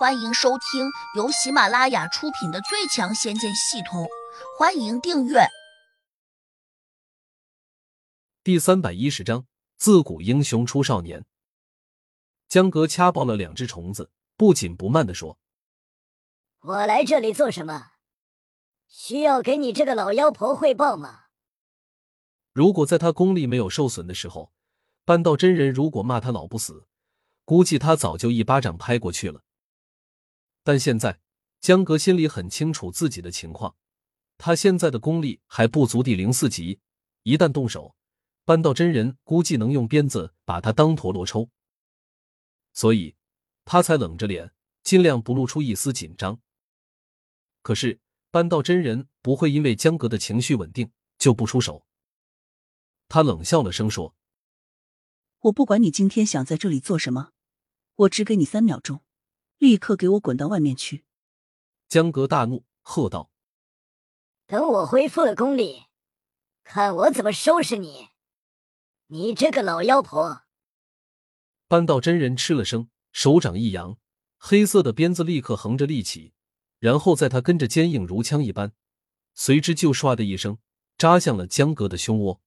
欢迎收听由喜马拉雅出品的《最强仙剑系统》，欢迎订阅。第三百一十章：自古英雄出少年。江格掐爆了两只虫子，不紧不慢的说：“我来这里做什么？需要给你这个老妖婆汇报吗？”如果在他功力没有受损的时候，半道真人如果骂他老不死，估计他早就一巴掌拍过去了。但现在，江格心里很清楚自己的情况，他现在的功力还不足第零四级，一旦动手，半道真人估计能用鞭子把他当陀螺抽，所以他才冷着脸，尽量不露出一丝紧张。可是半道真人不会因为江格的情绪稳定就不出手，他冷笑了声说：“我不管你今天想在这里做什么，我只给你三秒钟。”立刻给我滚到外面去！江格大怒，喝道：“等我恢复了功力，看我怎么收拾你！你这个老妖婆！”半道真人吃了声，手掌一扬，黑色的鞭子立刻横着立起，然后在他跟着坚硬如枪一般，随之就唰的一声扎向了江格的胸窝。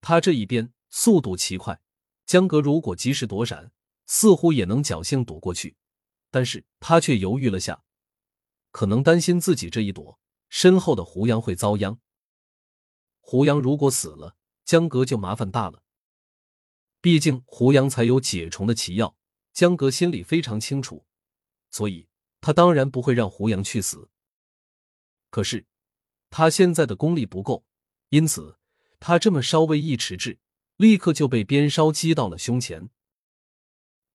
他这一鞭速度奇快，江格如果及时躲闪，似乎也能侥幸躲过去。但是他却犹豫了下，可能担心自己这一躲，身后的胡杨会遭殃。胡杨如果死了，江格就麻烦大了。毕竟胡杨才有解虫的奇药，江格心里非常清楚，所以他当然不会让胡杨去死。可是他现在的功力不够，因此他这么稍微一迟滞，立刻就被鞭梢击到了胸前。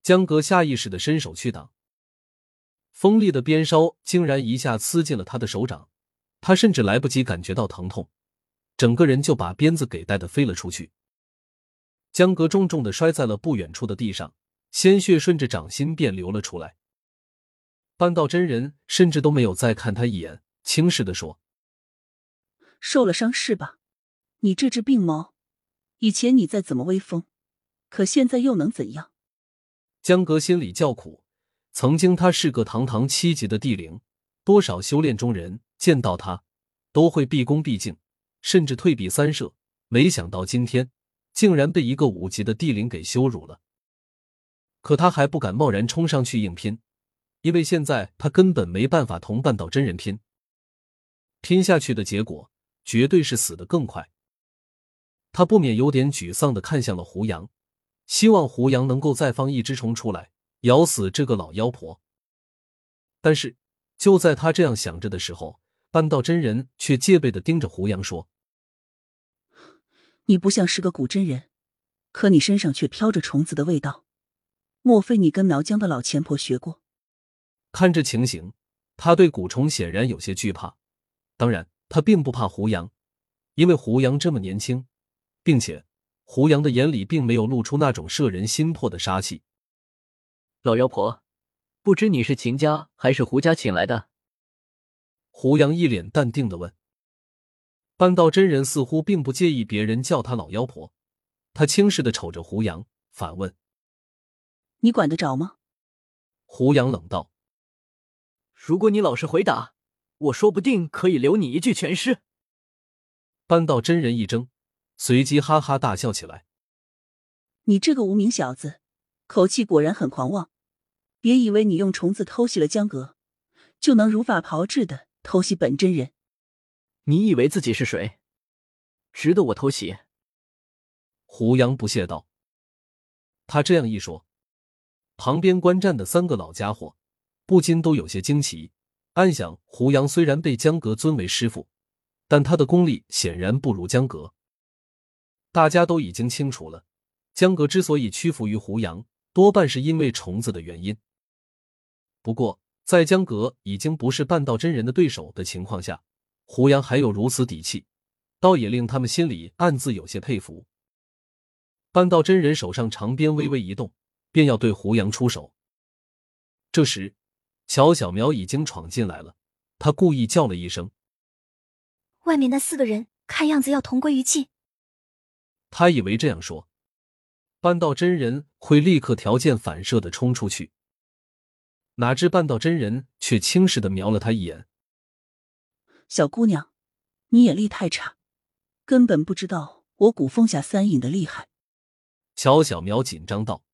江格下意识的伸手去挡。锋利的鞭梢竟然一下刺进了他的手掌，他甚至来不及感觉到疼痛，整个人就把鞭子给带的飞了出去。江格重重的摔在了不远处的地上，鲜血顺着掌心便流了出来。半道真人甚至都没有再看他一眼，轻视的说：“受了伤是吧？你这只病猫，以前你再怎么威风，可现在又能怎样？”江格心里叫苦。曾经他是个堂堂七级的地灵，多少修炼中人见到他都会毕恭毕敬，甚至退避三舍。没想到今天竟然被一个五级的地灵给羞辱了。可他还不敢贸然冲上去硬拼，因为现在他根本没办法同半岛真人拼。拼下去的结果绝对是死的更快。他不免有点沮丧的看向了胡杨，希望胡杨能够再放一只虫出来。咬死这个老妖婆！但是就在他这样想着的时候，半道真人却戒备的盯着胡杨说：“你不像是个古真人，可你身上却飘着虫子的味道，莫非你跟苗疆的老钱婆学过？”看这情形，他对蛊虫显然有些惧怕。当然，他并不怕胡杨，因为胡杨这么年轻，并且胡杨的眼里并没有露出那种摄人心魄的杀气。老妖婆，不知你是秦家还是胡家请来的？胡杨一脸淡定的问。半道真人似乎并不介意别人叫他老妖婆，他轻视的瞅着胡杨，反问：“你管得着吗？”胡杨冷道：“如果你老实回答，我说不定可以留你一具全尸。”半道真人一怔，随即哈哈大笑起来：“你这个无名小子，口气果然很狂妄！”别以为你用虫子偷袭了江阁，就能如法炮制的偷袭本真人。你以为自己是谁，值得我偷袭？胡杨不屑道。他这样一说，旁边观战的三个老家伙不禁都有些惊奇，暗想：胡杨虽然被江阁尊为师傅，但他的功力显然不如江阁。大家都已经清楚了，江阁之所以屈服于胡杨，多半是因为虫子的原因。不过，在江阁已经不是半道真人的对手的情况下，胡杨还有如此底气，倒也令他们心里暗自有些佩服。半道真人手上长鞭微微一动，便要对胡杨出手。这时，乔小苗已经闯进来了，他故意叫了一声：“外面那四个人看样子要同归于尽。”他以为这样说，半道真人会立刻条件反射的冲出去。哪知半道真人却轻视的瞄了他一眼。小姑娘，你眼力太差，根本不知道我古风下三影的厉害。乔小苗紧张道：“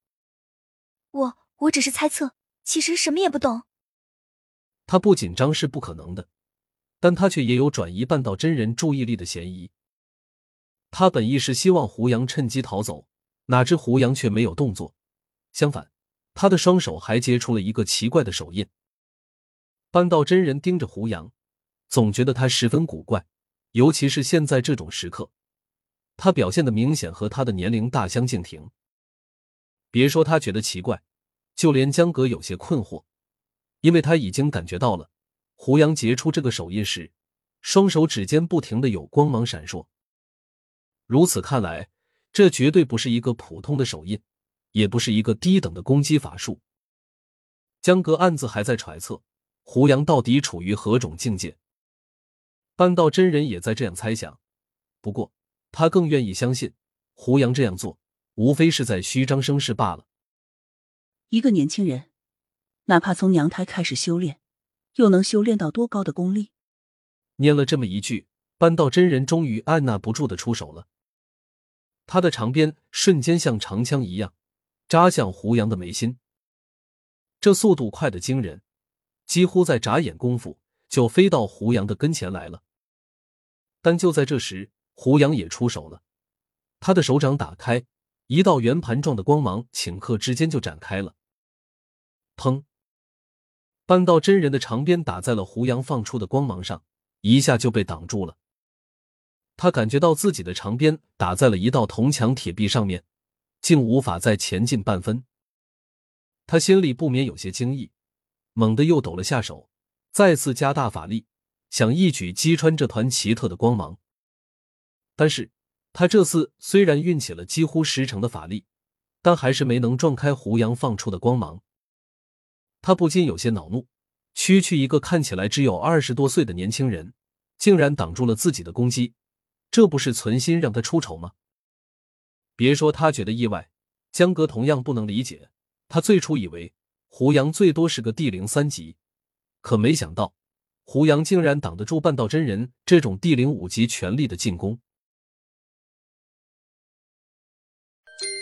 我我只是猜测，其实什么也不懂。”他不紧张是不可能的，但他却也有转移半道真人注意力的嫌疑。他本意是希望胡杨趁机逃走，哪知胡杨却没有动作，相反，他的双手还结出了一个奇怪的手印。半道真人盯着胡杨。总觉得他十分古怪，尤其是现在这种时刻，他表现的明显和他的年龄大相径庭。别说他觉得奇怪，就连江格有些困惑，因为他已经感觉到了胡杨结出这个手印时，双手指尖不停的有光芒闪烁。如此看来，这绝对不是一个普通的手印，也不是一个低等的攻击法术。江格暗自还在揣测胡杨到底处于何种境界。半道真人也在这样猜想，不过他更愿意相信胡杨这样做，无非是在虚张声势罢了。一个年轻人，哪怕从娘胎开始修炼，又能修炼到多高的功力？念了这么一句，半道真人终于按捺不住的出手了。他的长鞭瞬间像长枪一样扎向胡杨的眉心，这速度快的惊人，几乎在眨眼功夫就飞到胡杨的跟前来了。但就在这时，胡杨也出手了。他的手掌打开，一道圆盘状的光芒顷刻之间就展开了。砰！半道真人的长鞭打在了胡杨放出的光芒上，一下就被挡住了。他感觉到自己的长鞭打在了一道铜墙铁壁上面，竟无法再前进半分。他心里不免有些惊异，猛地又抖了下手，再次加大法力。想一举击穿这团奇特的光芒，但是他这次虽然运起了几乎十成的法力，但还是没能撞开胡杨放出的光芒。他不禁有些恼怒：区区一个看起来只有二十多岁的年轻人，竟然挡住了自己的攻击，这不是存心让他出丑吗？别说他觉得意外，江哥同样不能理解。他最初以为胡杨最多是个地灵三级，可没想到。胡杨竟然挡得住半道真人这种地灵五级全力的进攻。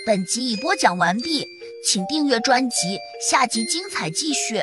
本集已播讲完毕，请订阅专辑，下集精彩继续。